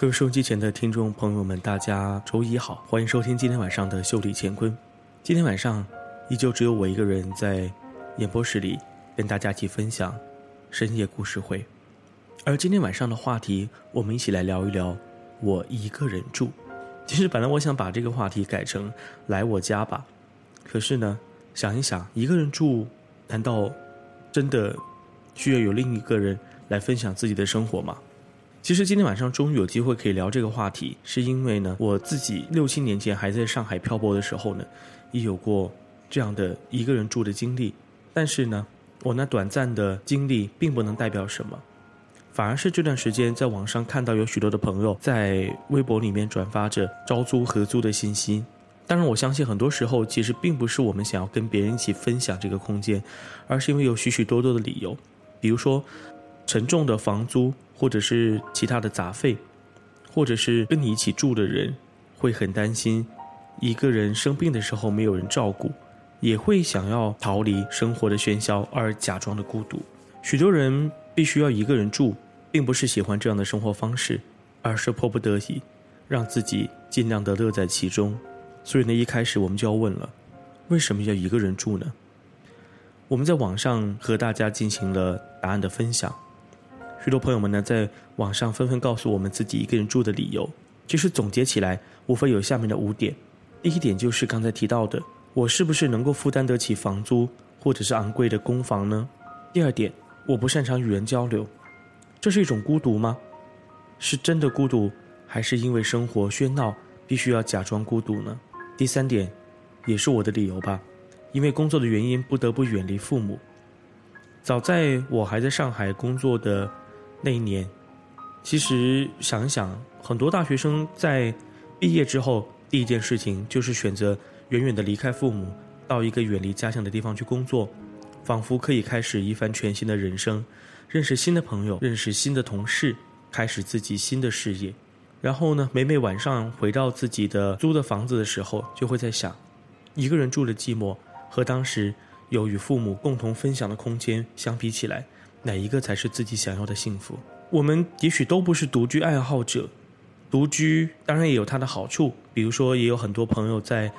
各位收音机前的听众朋友们，大家周一好，欢迎收听今天晚上的《秀丽乾坤》。今天晚上依旧只有我一个人在演播室里跟大家一起分享深夜故事会。而今天晚上的话题，我们一起来聊一聊我一个人住。其实本来我想把这个话题改成“来我家吧”，可是呢，想一想，一个人住，难道真的需要有另一个人来分享自己的生活吗？其实今天晚上终于有机会可以聊这个话题，是因为呢，我自己六七年前还在上海漂泊的时候呢，也有过这样的一个人住的经历。但是呢，我那短暂的经历并不能代表什么，反而是这段时间在网上看到有许多的朋友在微博里面转发着招租合租的信息。当然，我相信很多时候其实并不是我们想要跟别人一起分享这个空间，而是因为有许许多多的理由，比如说沉重的房租。或者是其他的杂费，或者是跟你一起住的人会很担心，一个人生病的时候没有人照顾，也会想要逃离生活的喧嚣而假装的孤独。许多人必须要一个人住，并不是喜欢这样的生活方式，而是迫不得已，让自己尽量的乐在其中。所以呢，一开始我们就要问了：为什么要一个人住呢？我们在网上和大家进行了答案的分享。许多朋友们呢，在网上纷纷告诉我们自己一个人住的理由。其实总结起来，无非有下面的五点：第一点就是刚才提到的，我是不是能够负担得起房租，或者是昂贵的公房呢？第二点，我不擅长与人交流，这是一种孤独吗？是真的孤独，还是因为生活喧闹，必须要假装孤独呢？第三点，也是我的理由吧，因为工作的原因，不得不远离父母。早在我还在上海工作的。那一年，其实想一想，很多大学生在毕业之后，第一件事情就是选择远远的离开父母，到一个远离家乡的地方去工作，仿佛可以开始一番全新的人生，认识新的朋友，认识新的同事，开始自己新的事业。然后呢，每每晚上回到自己的租的房子的时候，就会在想，一个人住的寂寞和当时有与父母共同分享的空间相比起来。哪一个才是自己想要的幸福？我们也许都不是独居爱好者，独居当然也有它的好处。比如说，也有很多朋友在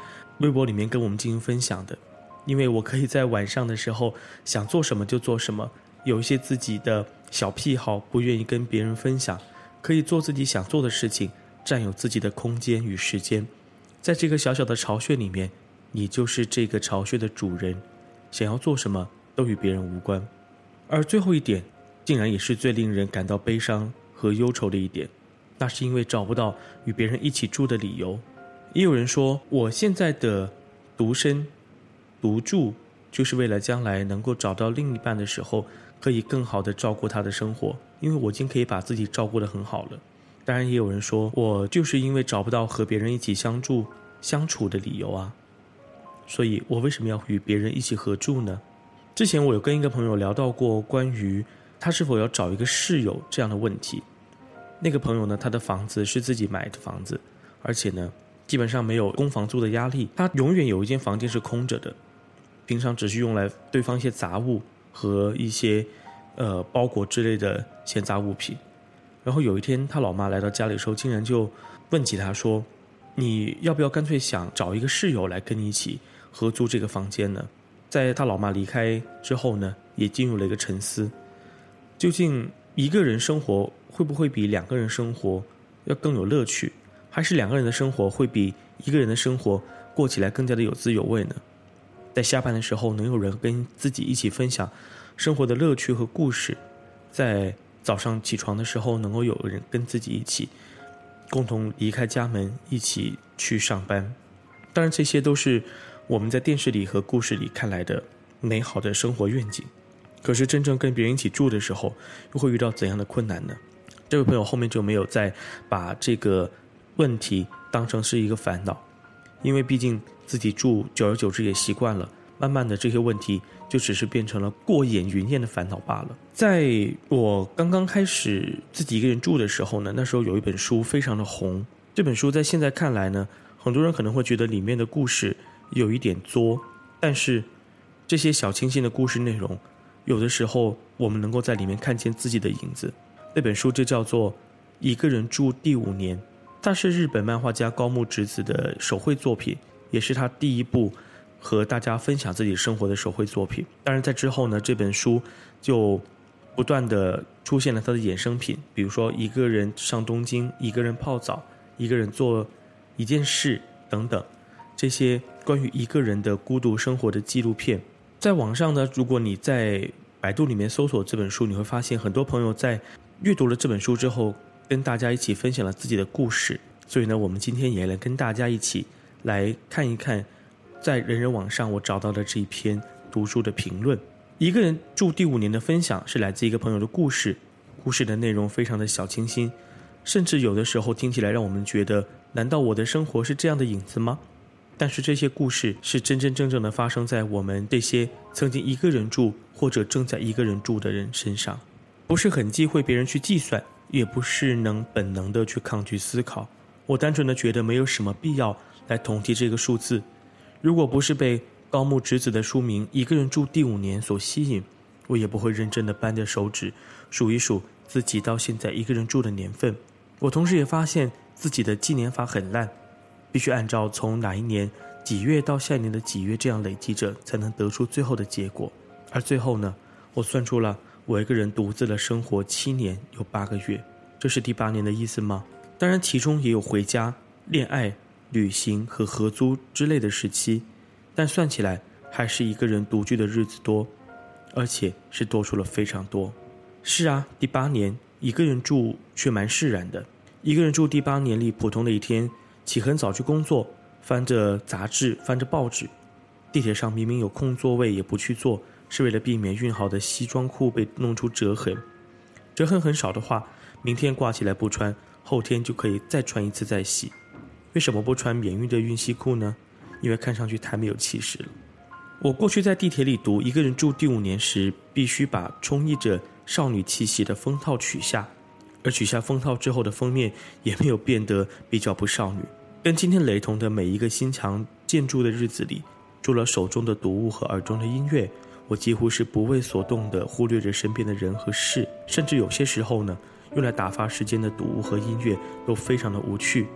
微博里面跟我们进行分享的，因为我可以在晚上的时候想做什么就做什么，有一些自己的小癖好不愿意跟别人分享，可以做自己想做的事情，占有自己的空间与时间。在这个小小的巢穴里面，你就是这个巢穴的主人，想要做什么都与别人无关。而最后一点，竟然也是最令人感到悲伤和忧愁的一点，那是因为找不到与别人一起住的理由。也有人说，我现在的独身、独住，就是为了将来能够找到另一半的时候，可以更好的照顾他的生活，因为我已经可以把自己照顾得很好了。当然，也有人说我就是因为找不到和别人一起相住、相处的理由啊，所以我为什么要与别人一起合住呢？之前我有跟一个朋友聊到过关于他是否要找一个室友这样的问题。那个朋友呢，他的房子是自己买的房子，而且呢，基本上没有供房租的压力。他永远有一间房间是空着的，平常只是用来堆放一些杂物和一些呃包裹之类的闲杂物品。然后有一天，他老妈来到家里的时候，竟然就问起他说：“你要不要干脆想找一个室友来跟你一起合租这个房间呢？”在他老妈离开之后呢，也进入了一个沉思：究竟一个人生活会不会比两个人生活要更有乐趣，还是两个人的生活会比一个人的生活过起来更加的有滋有味呢？在下班的时候，能有人跟自己一起分享生活的乐趣和故事；在早上起床的时候，能够有人跟自己一起共同离开家门，一起去上班。当然，这些都是。我们在电视里和故事里看来的美好的生活愿景，可是真正跟别人一起住的时候，又会遇到怎样的困难呢？这位朋友后面就没有再把这个问题当成是一个烦恼，因为毕竟自己住，久而久之也习惯了，慢慢的这些问题就只是变成了过眼云烟的烦恼罢了。在我刚刚开始自己一个人住的时候呢，那时候有一本书非常的红，这本书在现在看来呢，很多人可能会觉得里面的故事。有一点作，但是这些小清新的故事内容，有的时候我们能够在里面看见自己的影子。那本书就叫做《一个人住第五年》，它是日本漫画家高木直子的手绘作品，也是他第一部和大家分享自己生活的手绘作品。当然，在之后呢，这本书就不断的出现了他的衍生品，比如说一个人上东京，一个人泡澡，一个人做一件事等等，这些关于一个人的孤独生活的纪录片。在网上呢，如果你在百度里面搜索这本书，你会发现很多朋友在阅读了这本书之后，跟大家一起分享了自己的故事。所以呢，我们今天也来跟大家一起来看一看，在人人网上我找到的这一篇读书的评论。一个人住第五年的分享是来自一个朋友的故事，故事的内容非常的小清新，甚至有的时候听起来让我们觉得，难道我的生活是这样的影子吗？但是这些故事是真真正正的发生在我们这些曾经一个人住或者正在一个人住的人身上，不是很忌讳别人去计算，也不是能本能的去抗拒思考。我单纯的觉得没有什么必要来统计这个数字。如果不是被高木直子的书名《一个人住第五年》所吸引，我也不会认真的扳着手指数一数自己到现在一个人住的年份。我同时也发现自己的纪年法很烂。必须按照从哪一年几月到下一年的几月这样累积着，才能得出最后的结果。而最后呢，我算出了我一个人独自的生活七年有八个月，这是第八年的意思吗？当然，其中也有回家、恋爱、旅行和合租之类的时期，但算起来还是一个人独居的日子多，而且是多出了非常多。是啊，第八年一个人住却蛮释然的。一个人住第八年里普通的一天。起很早去工作，翻着杂志，翻着报纸。地铁上明明有空座位也不去坐，是为了避免熨好的西装裤被弄出折痕。折痕很少的话，明天挂起来不穿，后天就可以再穿一次再洗。为什么不穿免熨的熨西裤呢？因为看上去太没有气势了。我过去在地铁里读《一个人住第五年》时，必须把充溢着少女气息的封套取下，而取下封套之后的封面也没有变得比较不少女。跟今天雷同的每一个心墙建筑的日子里，除了手中的读物和耳中的音乐，我几乎是不为所动的，忽略着身边的人和事，甚至有些时候呢，用来打发时间的读物和音乐都非常的无趣，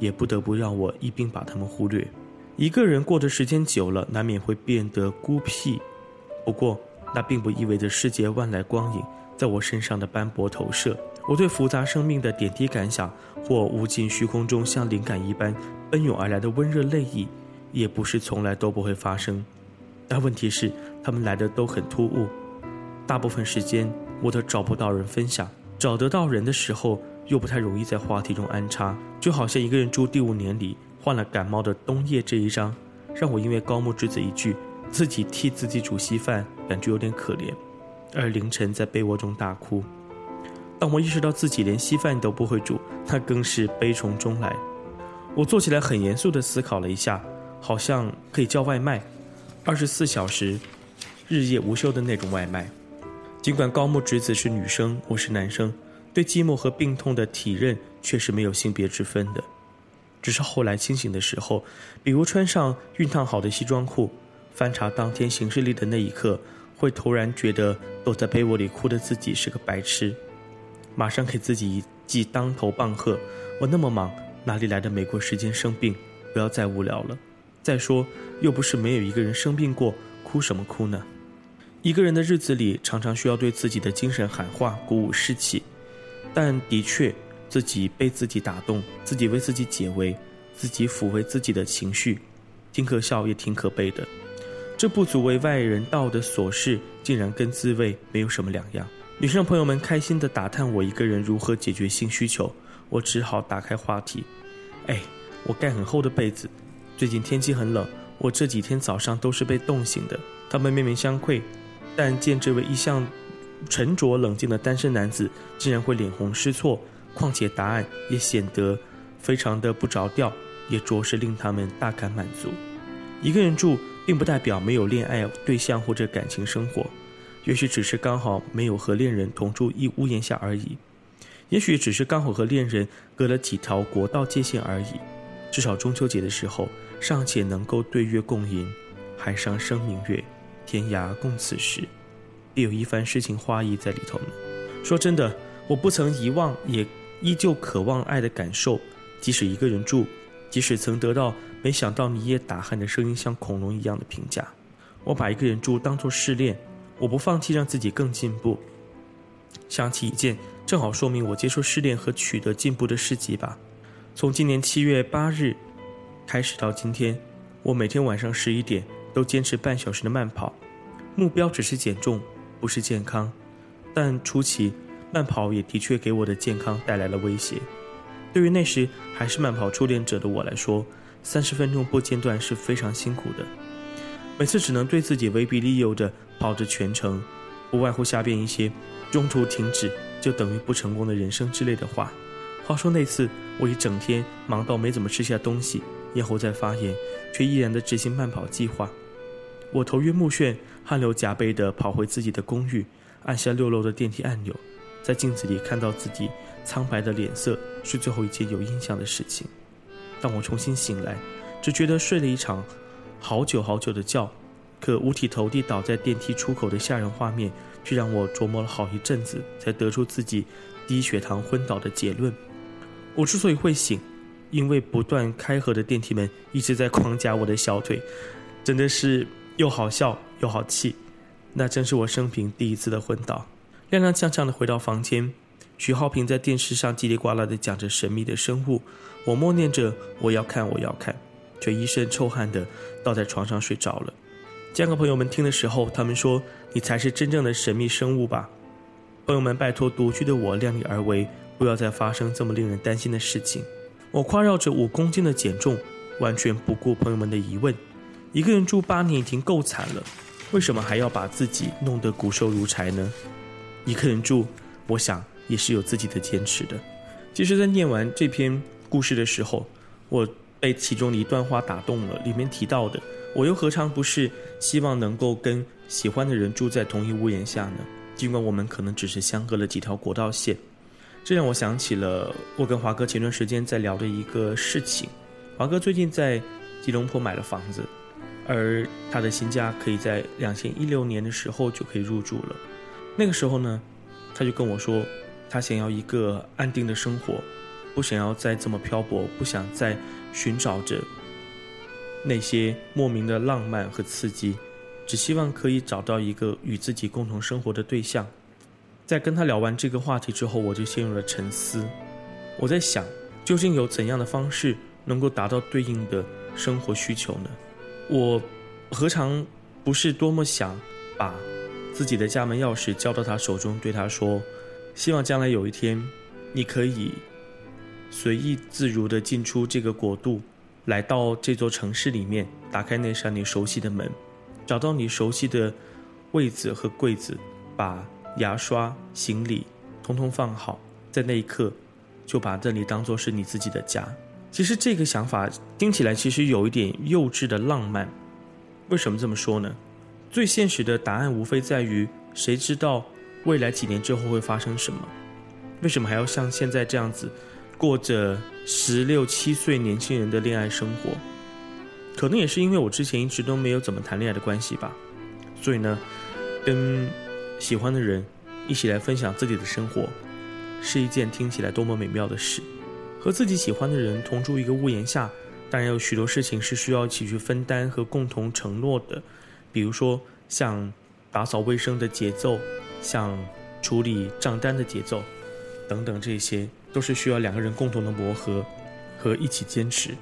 也不得不让我一并把它们忽略。一个人过的时间久了，难免会变得孤僻，不过那并不意味着世界万来光影在我身上的斑驳投射。我对复杂生命的点滴感想，或无尽虚空中像灵感一般奔涌而来的温热泪意，也不是从来都不会发生。但问题是，他们来的都很突兀，大部分时间我都找不到人分享，找得到人的时候，又不太容易在话题中安插。就好像一个人住第五年里患了感冒的冬夜这一章，让我因为高木之子一句自己替自己煮稀饭，感觉有点可怜，而凌晨在被窝中大哭。当我意识到自己连稀饭都不会煮，那更是悲从中来。我坐起来很严肃地思考了一下，好像可以叫外卖，二十四小时、日夜无休的那种外卖。尽管高木直子是女生，我是男生，对寂寞和病痛的体认却是没有性别之分的。只是后来清醒的时候，比如穿上熨烫好的西装裤，翻查当天行事历的那一刻，会突然觉得躲在被窝里哭的自己是个白痴。马上给自己一记当头棒喝！我那么忙，哪里来的美国时间生病？不要再无聊了。再说，又不是没有一个人生病过，哭什么哭呢？一个人的日子里，常常需要对自己的精神喊话，鼓舞士气。但的确，自己被自己打动，自己为自己解围，自己抚慰自己的情绪，挺可笑也挺可悲的。这不足为外人道的琐事，竟然跟滋味没有什么两样。女生朋友们开心地打探我一个人如何解决性需求，我只好打开话题。哎，我盖很厚的被子，最近天气很冷，我这几天早上都是被冻醒的。他们面面相觑，但见这位一向沉着冷静的单身男子竟然会脸红失措，况且答案也显得非常的不着调，也着实令他们大感满足。一个人住，并不代表没有恋爱对象或者感情生活。也许只是刚好没有和恋人同住一屋檐下而已，也许只是刚好和恋人隔了几条国道界限而已。至少中秋节的时候，尚且能够对月共吟，海上生明月，天涯共此时，必有一番诗情画意在里头呢。说真的，我不曾遗忘，也依旧渴望爱的感受，即使一个人住，即使曾得到“没想到你也打鼾”的声音像恐龙一样的评价。我把一个人住当作试炼，我不放弃让自己更进步。想起一件正好说明我接受试炼和取得进步的事迹吧。从今年七月八日开始到今天，我每天晚上十一点都坚持半小时的慢跑，目标只是减重，不是健康。但初期慢跑也的确给我的健康带来了威胁。对于那时还是慢跑初练者的我来说，三十分钟不间断是非常辛苦的。每次只能对自己威逼利诱的跑着全程，不外乎瞎编一些“中途停止就等于不成功的人生”之类的话。话说那次我一整天忙到没怎么吃下东西，咽喉在发炎，却依然的执行慢跑计划。我头晕目眩，汗流浃背的跑回自己的公寓，按下六楼的电梯按钮，在镜子里看到自己苍白的脸色，是最后一件有印象的事情。当我重新醒来，只觉得睡了一场。好久好久的觉，可五体投地倒在电梯出口的吓人画面，却让我琢磨了好一阵子，才得出自己低血糖昏倒的结论。我之所以会醒，因为不断开合的电梯门一直在狂夹我的小腿，真的是又好笑又好气。那真是我生平第一次的昏倒。踉踉跄跄的回到房间，徐浩平在电视上叽里呱啦的讲着神秘的生物，我默念着我要看我要看。却一身臭汗的倒在床上睡着了。讲给朋友们听的时候，他们说：“你才是真正的神秘生物吧？”朋友们，拜托独居的我量力而为，不要再发生这么令人担心的事情。我夸耀着五公斤的减重，完全不顾朋友们的疑问。一个人住八年已经够惨了，为什么还要把自己弄得骨瘦如柴呢？一个人住，我想也是有自己的坚持的。其实，在念完这篇故事的时候，我。被其中的一段话打动了，里面提到的，我又何尝不是希望能够跟喜欢的人住在同一屋檐下呢？尽管我们可能只是相隔了几条国道线，这让我想起了我跟华哥前段时间在聊的一个事情。华哥最近在吉隆坡买了房子，而他的新家可以在两千一六年的时候就可以入住了。那个时候呢，他就跟我说，他想要一个安定的生活。不想要再这么漂泊，不想再寻找着那些莫名的浪漫和刺激，只希望可以找到一个与自己共同生活的对象。在跟他聊完这个话题之后，我就陷入了沉思。我在想，究竟有怎样的方式能够达到对应的生活需求呢？我何尝不是多么想把自己的家门钥匙交到他手中，对他说：“希望将来有一天，你可以。”随意自如地进出这个国度，来到这座城市里面，打开那扇你熟悉的门，找到你熟悉的位子和柜子，把牙刷、行李通通放好，在那一刻，就把这里当做是你自己的家。其实这个想法听起来其实有一点幼稚的浪漫。为什么这么说呢？最现实的答案无非在于，谁知道未来几年之后会发生什么？为什么还要像现在这样子？过着十六七岁年轻人的恋爱生活，可能也是因为我之前一直都没有怎么谈恋爱的关系吧。所以呢，跟喜欢的人一起来分享自己的生活，是一件听起来多么美妙的事。和自己喜欢的人同住一个屋檐下，当然有许多事情是需要一起去分担和共同承诺的，比如说像打扫卫生的节奏，像处理账单的节奏，等等这些。都是需要两个人共同的磨合和一起坚持。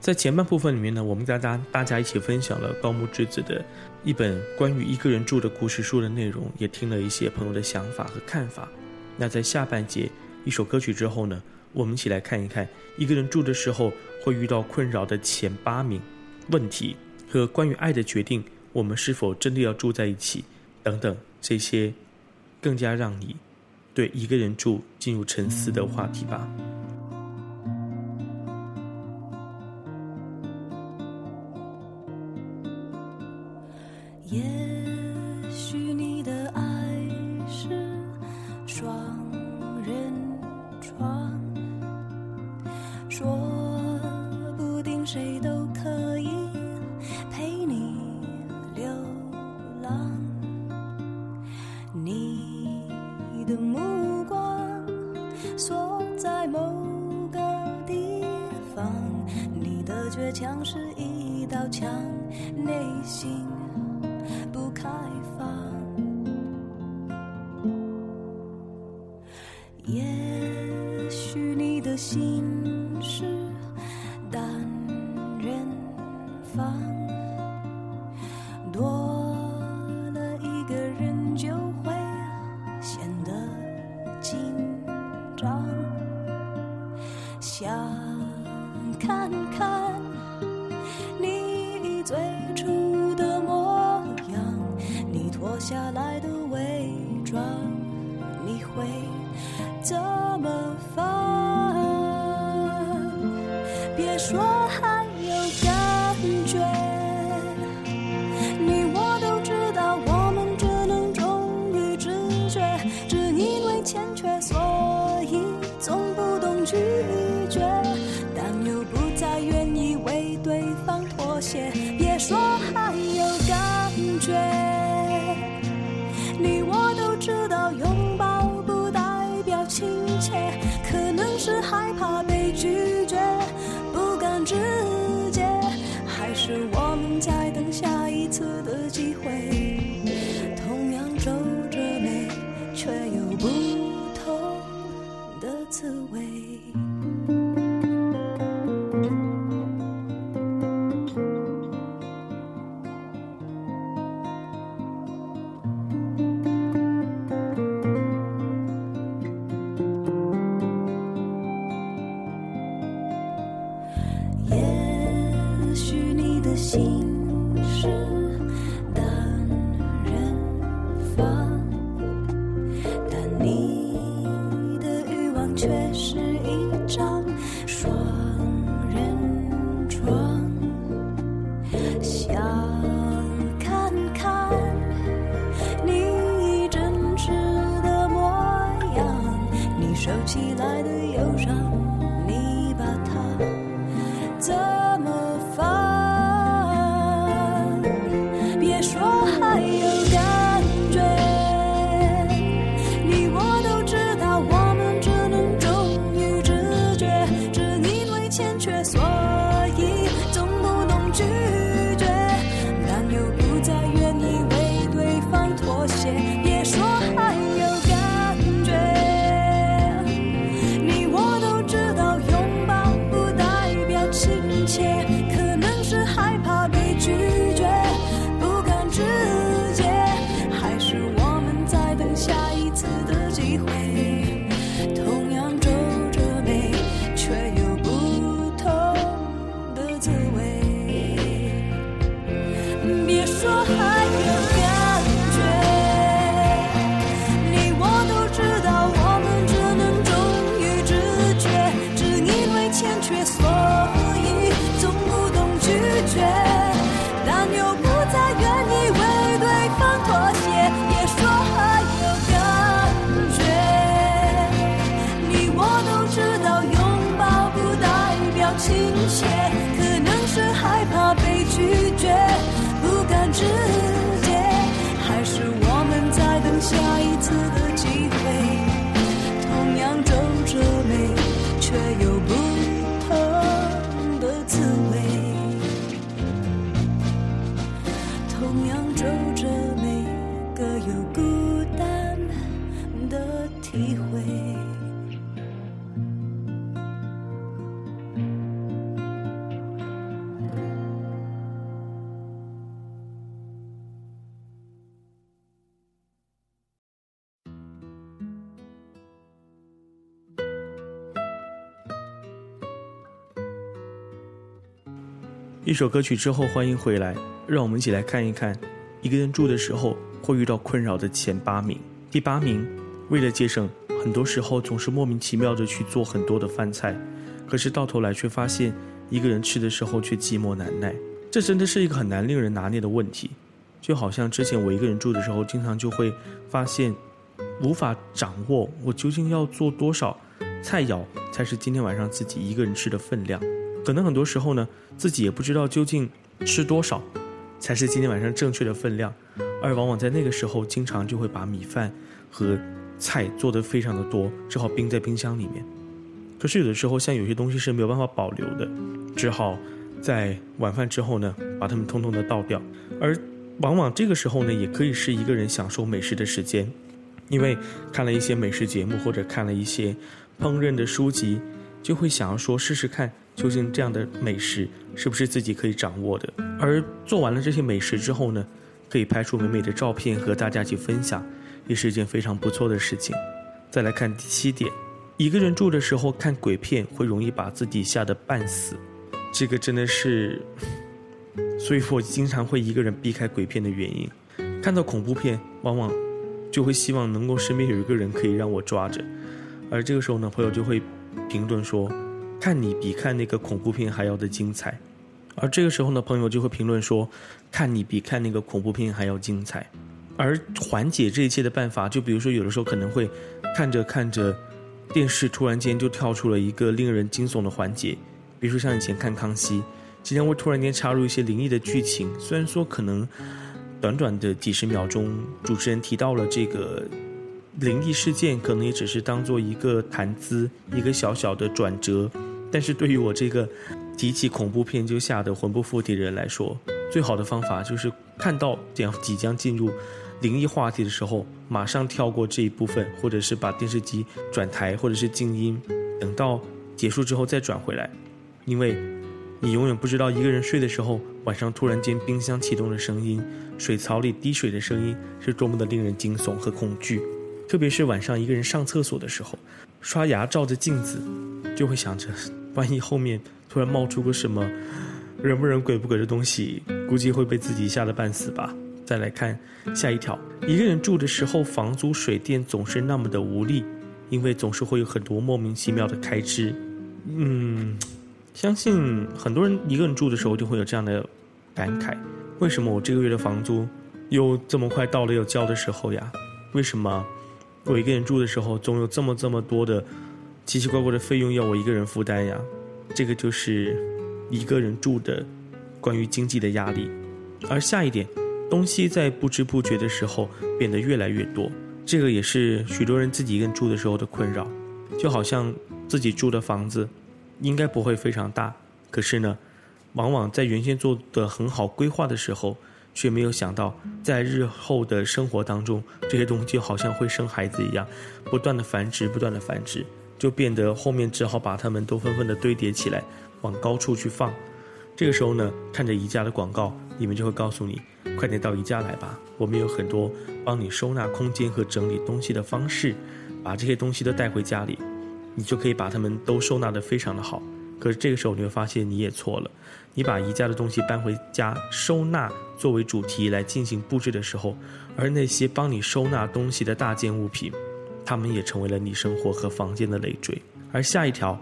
在前半部分里面呢，我们大家大家一起分享了高木直子的一本关于一个人住的故事书的内容，也听了一些朋友的想法和看法。那在下半节一首歌曲之后呢，我们一起来看一看一个人住的时候会遇到困扰的前八名问题和关于爱的决定，我们是否真的要住在一起等等这些更加让你。对一个人住进入沉思的话题吧。紧张。想一首歌曲之后，欢迎回来，让我们一起来看一看，一个人住的时候会遇到困扰的前八名。第八名，为了节省，很多时候总是莫名其妙的去做很多的饭菜，可是到头来却发现一个人吃的时候却寂寞难耐。这真的是一个很难令人拿捏的问题。就好像之前我一个人住的时候，经常就会发现，无法掌握我究竟要做多少菜肴才是今天晚上自己一个人吃的分量。可能很多时候呢，自己也不知道究竟吃多少才是今天晚上正确的分量，而往往在那个时候，经常就会把米饭和菜做得非常的多，只好冰在冰箱里面。可是有的时候，像有些东西是没有办法保留的，只好在晚饭之后呢，把它们通通的倒掉。而往往这个时候呢，也可以是一个人享受美食的时间，因为看了一些美食节目或者看了一些烹饪的书籍，就会想要说试试看，究竟这样的美食是不是自己可以掌握的。而做完了这些美食之后呢，可以拍出美美的照片和大家去分享，也是一件非常不错的事情。再来看第七点，一个人住的时候看鬼片会容易把自己吓得半死，这个真的是。所以我经常会一个人避开鬼片的原因，看到恐怖片，往往就会希望能够身边有一个人可以让我抓着，而这个时候呢，朋友就会评论说，看你比看那个恐怖片还要的精彩，而这个时候呢，朋友就会评论说，看你比看那个恐怖片还要精彩，而缓解这一切的办法，就比如说有的时候可能会看着看着电视，突然间就跳出了一个令人惊悚的环节，比如说像以前看康熙。今天会突然间插入一些灵异的剧情，虽然说可能短短的几十秒钟，主持人提到了这个灵异事件，可能也只是当做一个谈资，一个小小的转折。但是对于我这个提起恐怖片就吓得魂不附体的人来说，最好的方法就是看到这样即将进入灵异话题的时候，马上跳过这一部分，或者是把电视机转台，或者是静音，等到结束之后再转回来，因为。你永远不知道一个人睡的时候，晚上突然间冰箱启动的声音，水槽里滴水的声音，是多么的令人惊悚和恐惧。特别是晚上一个人上厕所的时候，刷牙照着镜子，就会想着，万一后面突然冒出个什么人不人鬼不鬼的东西，估计会被自己吓得半死吧。再来看下一条，一个人住的时候，房租水电总是那么的无力，因为总是会有很多莫名其妙的开支。嗯。相信很多人一个人住的时候就会有这样的感慨：为什么我这个月的房租又这么快到了要交的时候呀？为什么我一个人住的时候总有这么这么多的奇奇怪怪的费用要我一个人负担呀？这个就是一个人住的关于经济的压力。而下一点，东西在不知不觉的时候变得越来越多，这个也是许多人自己一个人住的时候的困扰，就好像自己住的房子。应该不会非常大，可是呢，往往在原先做的很好规划的时候，却没有想到，在日后的生活当中，这些东西就好像会生孩子一样，不断的繁殖，不断的繁殖，就变得后面只好把它们都纷纷的堆叠起来，往高处去放。这个时候呢，看着宜家的广告，你们就会告诉你，快点到宜家来吧，我们有很多帮你收纳空间和整理东西的方式，把这些东西都带回家里。你就可以把它们都收纳得非常的好，可是这个时候你会发现你也错了，你把宜家的东西搬回家收纳作为主题来进行布置的时候，而那些帮你收纳东西的大件物品，他们也成为了你生活和房间的累赘。而下一条，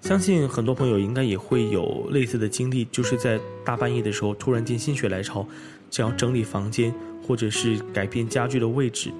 相信很多朋友应该也会有类似的经历，就是在大半夜的时候突然间心血来潮，想要整理房间或者是改变家具的位置，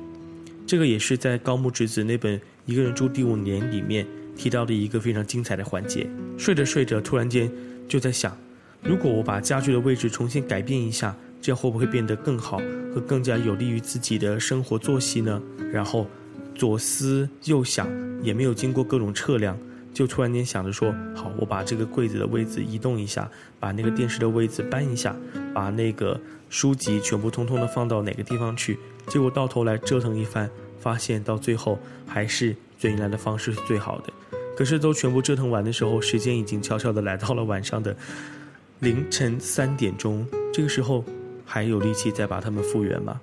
这个也是在高木直子那本。一个人住第五年里面提到的一个非常精彩的环节，睡着睡着，突然间就在想，如果我把家具的位置重新改变一下，这样会不会变得更好和更加有利于自己的生活作息呢？然后左思右想，也没有经过各种测量，就突然间想着说，好，我把这个柜子的位置移动一下，把那个电视的位置搬一下，把那个书籍全部通通的放到哪个地方去？结果到头来折腾一番。发现到最后还是最原来的方式是最好的，可是都全部折腾完的时候，时间已经悄悄的来到了晚上的凌晨三点钟。这个时候还有力气再把它们复原吗？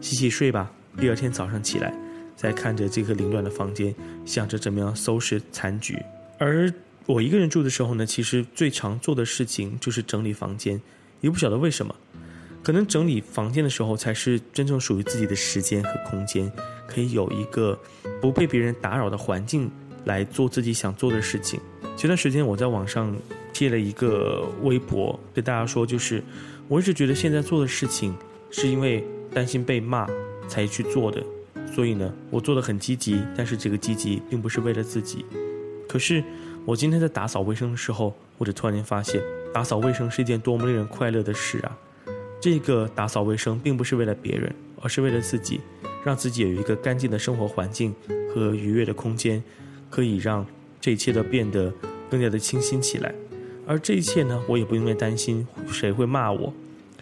洗洗睡吧。第二天早上起来，在看着这个凌乱的房间，想着怎么样收拾残局。而我一个人住的时候呢，其实最常做的事情就是整理房间，也不晓得为什么，可能整理房间的时候才是真正属于自己的时间和空间。可以有一个不被别人打扰的环境来做自己想做的事情。前段时间我在网上贴了一个微博，跟大家说，就是我一直觉得现在做的事情是因为担心被骂才去做的，所以呢，我做的很积极，但是这个积极并不是为了自己。可是我今天在打扫卫生的时候，我就突然间发现，打扫卫生是一件多么令人快乐的事啊！这个打扫卫生并不是为了别人，而是为了自己。让自己有一个干净的生活环境和愉悦的空间，可以让这一切都变得更加的清新起来。而这一切呢，我也不用担心谁会骂我，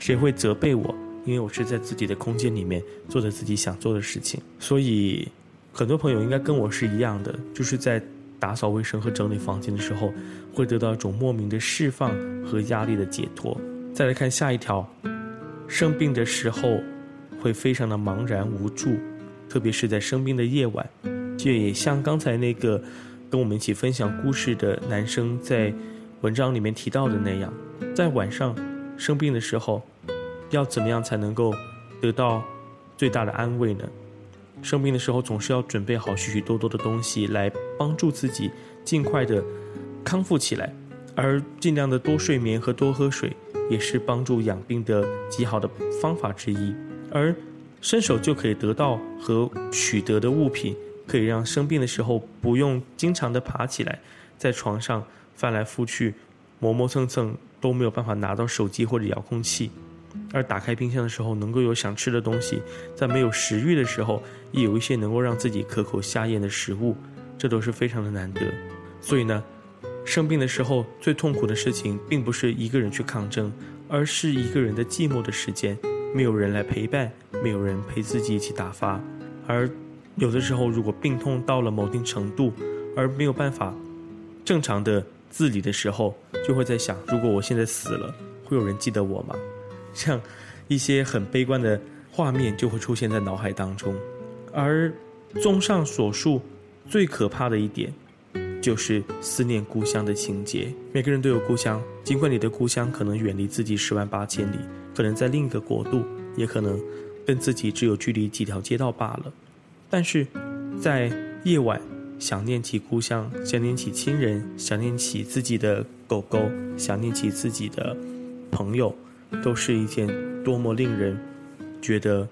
谁会责备我，因为我是在自己的空间里面做着自己想做的事情。所以，很多朋友应该跟我是一样的，就是在打扫卫生和整理房间的时候，会得到一种莫名的释放和压力的解脱。再来看下一条，生病的时候会非常的茫然无助，特别是在生病的夜晚，就也像刚才那个跟我们一起分享故事的男生在文章里面提到的那样，在晚上生病的时候，要怎么样才能够得到最大的安慰呢？生病的时候总是要准备好许许多多的东西来帮助自己尽快的康复起来，而尽量的多睡眠和多喝水。也是帮助养病的极好的方法之一，而伸手就可以得到和取得的物品，可以让生病的时候不用经常的爬起来，在床上翻来覆去，磨磨蹭蹭都没有办法拿到手机或者遥控器，而打开冰箱的时候能够有想吃的东西，在没有食欲的时候，也有一些能够让自己可口下咽的食物，这都是非常的难得，所以呢。生病的时候，最痛苦的事情并不是一个人去抗争，而是一个人的寂寞的时间，没有人来陪伴，没有人陪自己一起打发。而有的时候，如果病痛到了某定程度，而没有办法正常的自理的时候，就会在想：如果我现在死了，会有人记得我吗？这样一些很悲观的画面就会出现在脑海当中。而综上所述，最可怕的一点。就是思念故乡的情节。每个人都有故乡，尽管你的故乡可能远离自己十万八千里，可能在另一个国度，也可能跟自己只有距离几条街道罢了。但是，在夜晚想念起故乡，想念起亲人，想念起自己的狗狗，想念起自己的朋友，都是一件多么令人觉得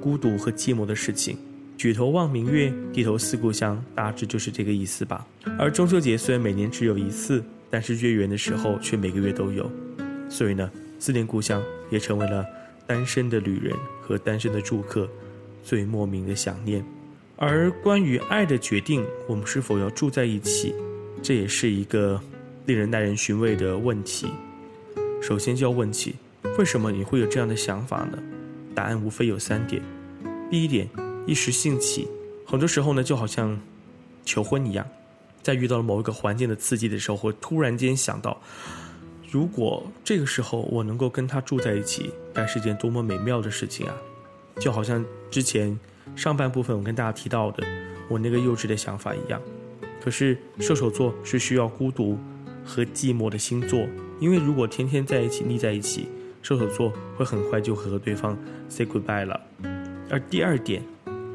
孤独和寂寞的事情。举头望明月，低头思故乡，大致就是这个意思吧。而中秋节虽然每年只有一次，但是月圆的时候却每个月都有，所以呢，思念故乡也成为了单身的旅人和单身的住客最莫名的想念。而关于爱的决定，我们是否要住在一起，这也是一个令人耐人寻味的问题。首先就要问起，为什么你会有这样的想法呢？答案无非有三点。第一点。一时兴起，很多时候呢，就好像求婚一样，在遇到了某一个环境的刺激的时候，会突然间想到，如果这个时候我能够跟他住在一起，该是件多么美妙的事情啊！就好像之前上半部分我跟大家提到的，我那个幼稚的想法一样。可是射手座是需要孤独和寂寞的星座，因为如果天天在一起腻在一起，射手座会很快就和对方 say goodbye 了。而第二点。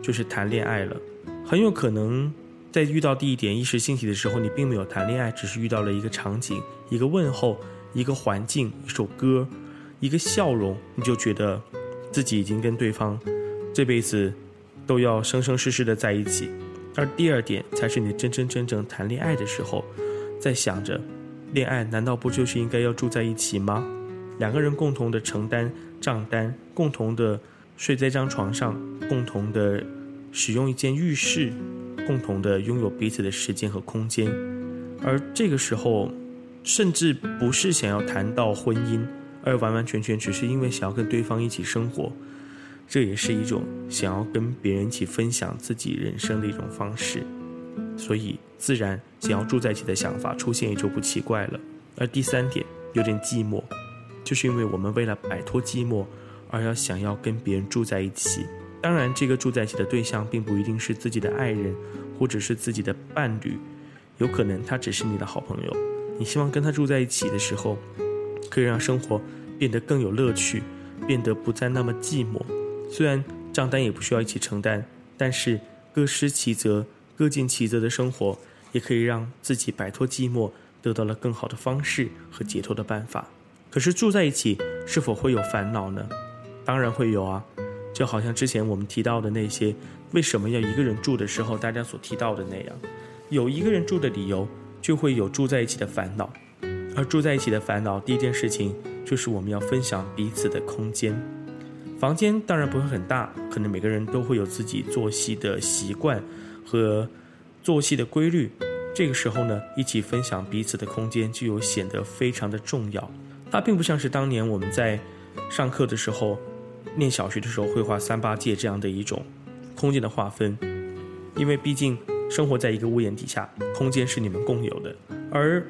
就是谈恋爱了，很有可能在遇到第一点一时兴起的时候，你并没有谈恋爱，只是遇到了一个场景、一个问候、一个环境、一首歌、一个笑容，你就觉得自己已经跟对方这辈子都要生生世世的在一起。而第二点才是你真真正正谈恋爱的时候，在想着，恋爱难道不就是应该要住在一起吗？两个人共同的承担账单，共同的。睡在一张床上，共同的使用一间浴室，共同的拥有彼此的时间和空间，而这个时候，甚至不是想要谈到婚姻，而完完全全只是因为想要跟对方一起生活，这也是一种想要跟别人一起分享自己人生的一种方式，所以自然想要住在一起的想法出现也就不奇怪了。而第三点，有点寂寞，就是因为我们为了摆脱寂寞。而要想要跟别人住在一起，当然，这个住在一起的对象并不一定是自己的爱人，或者是自己的伴侣，有可能他只是你的好朋友。你希望跟他住在一起的时候，可以让生活变得更有乐趣，变得不再那么寂寞。虽然账单也不需要一起承担，但是各施其责、各尽其责的生活，也可以让自己摆脱寂寞，得到了更好的方式和解脱的办法。可是住在一起是否会有烦恼呢？当然会有啊，就好像之前我们提到的那些为什么要一个人住的时候，大家所提到的那样，有一个人住的理由，就会有住在一起的烦恼。而住在一起的烦恼，第一件事情就是我们要分享彼此的空间。房间当然不会很大，可能每个人都会有自己作息的习惯和作息的规律，这个时候呢，一起分享彼此的空间就有显得非常的重要。它并不像是当年我们在上课的时候，念小学的时候会画三八界这样的一种空间的划分，因为毕竟生活在一个屋檐底下，空间是你们共有的，而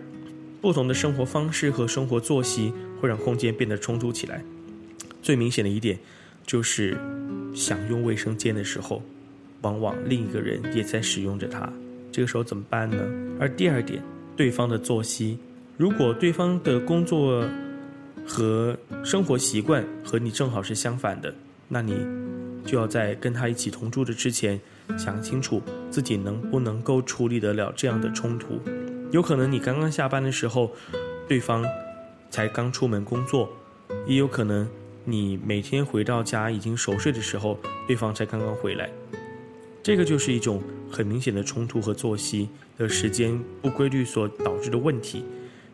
不同的生活方式和生活作息会让空间变得冲突起来。最明显的一点就是享用卫生间的时候，往往另一个人也在使用着它。这个时候怎么办呢？而第二点，对方的作息，如果对方的工作和生活习惯和你正好是相反的，那你就要在跟他一起同住的之前，想清楚自己能不能够处理得了这样的冲突。有可能你刚刚下班的时候，对方才刚出门工作，也有可能你每天回到家已经熟睡的时候，对方才刚刚回来。这个就是一种很明显的冲突和作息的时间不规律所导致的问题，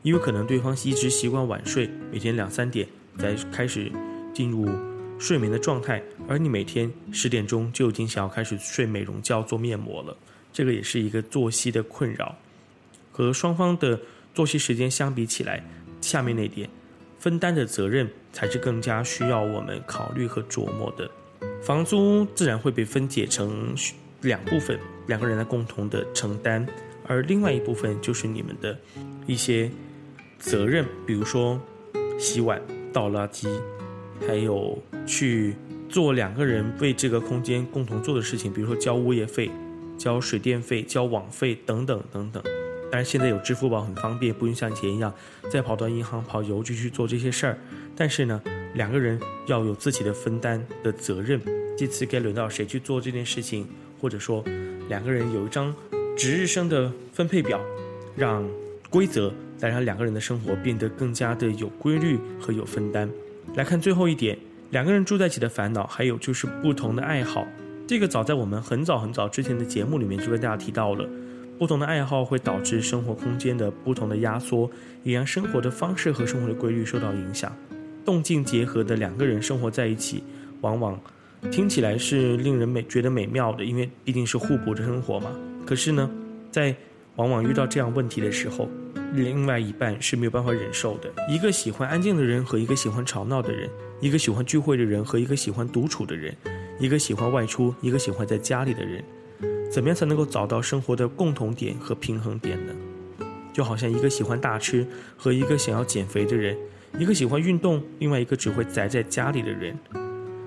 也有可能对方一直习惯晚睡，每天两三点才开始进入睡眠的状态，而你每天十点钟就已经想要开始睡美容觉、做面膜了，这个也是一个作息的困扰。和双方的作息时间相比起来，下面那点分担的责任才是更加需要我们考虑和琢磨的。房租自然会被分解成两部分，两个人来共同的承担，而另外一部分就是你们的一些责任，比如说洗碗、倒垃圾，还有去做两个人为这个空间共同做的事情，比如说交物业费、交水电费、交网费等等等等。当然，现在有支付宝很方便，不用像以前一样再跑到银行跑邮局去做这些事儿。但是呢，两个人要有自己的分担的责任。这次该轮到谁去做这件事情，或者说两个人有一张值日生的分配表，让规则来让两个人的生活变得更加的有规律和有分担。来看最后一点，两个人住在一起的烦恼，还有就是不同的爱好。这个早在我们很早很早之前的节目里面就跟大家提到了。不同的爱好会导致生活空间的不同的压缩，也让生活的方式和生活的规律受到影响。动静结合的两个人生活在一起，往往听起来是令人美觉得美妙的，因为毕竟是互补的生活嘛。可是呢，在往往遇到这样问题的时候，另外一半是没有办法忍受的。一个喜欢安静的人和一个喜欢吵闹的人，一个喜欢聚会的人和一个喜欢独处的人，一个喜欢外出，一个喜欢在家里的人。怎么样才能够找到生活的共同点和平衡点呢？就好像一个喜欢大吃和一个想要减肥的人，一个喜欢运动，另外一个只会宅在家里的人，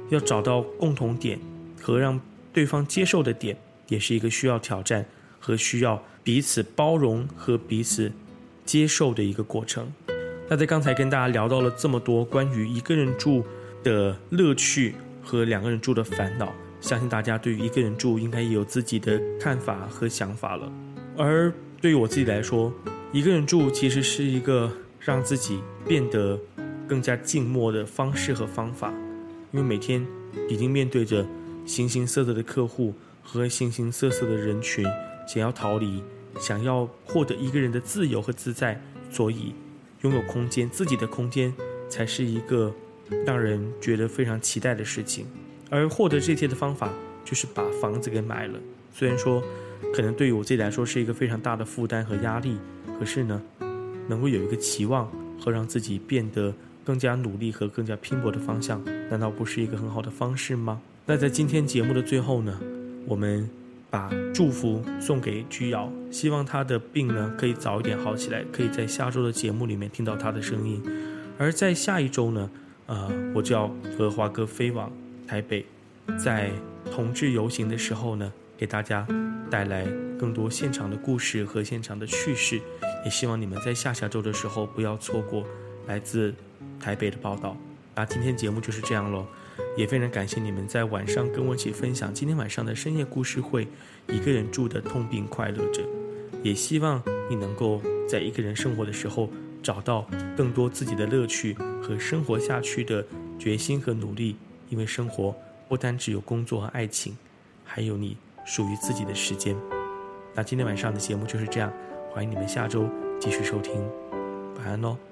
要找到共同点和让对方接受的点，也是一个需要挑战和需要彼此包容和彼此接受的一个过程。那在刚才跟大家聊到了这么多关于一个人住的乐趣和两个人住的烦恼。相信大家对于一个人住应该也有自己的看法和想法了。而对于我自己来说，一个人住其实是一个让自己变得更加静默的方式和方法。因为每天已经面对着形形色色的客户和形形色色的人群，想要逃离，想要获得一个人的自由和自在，所以拥有空间，自己的空间才是一个让人觉得非常期待的事情。而获得这些的方法就是把房子给买了。虽然说，可能对于我自己来说是一个非常大的负担和压力，可是呢，能够有一个期望和让自己变得更加努力和更加拼搏的方向，难道不是一个很好的方式吗？那在今天节目的最后呢，我们把祝福送给居瑶，希望他的病呢可以早一点好起来，可以在下周的节目里面听到他的声音。而在下一周呢，呃，我就要和华哥飞往。台北，在同志游行的时候呢，给大家带来更多现场的故事和现场的趣事，也希望你们在下下周的时候不要错过来自台北的报道。那今天节目就是这样喽，也非常感谢你们在晚上跟我一起分享今天晚上的深夜故事会，一个人住的痛并快乐着，也希望你能够在一个人生活的时候找到更多自己的乐趣和生活下去的决心和努力。因为生活不单只有工作和爱情，还有你属于自己的时间。那今天晚上的节目就是这样，欢迎你们下周继续收听，晚安喽。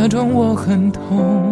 假装我很痛。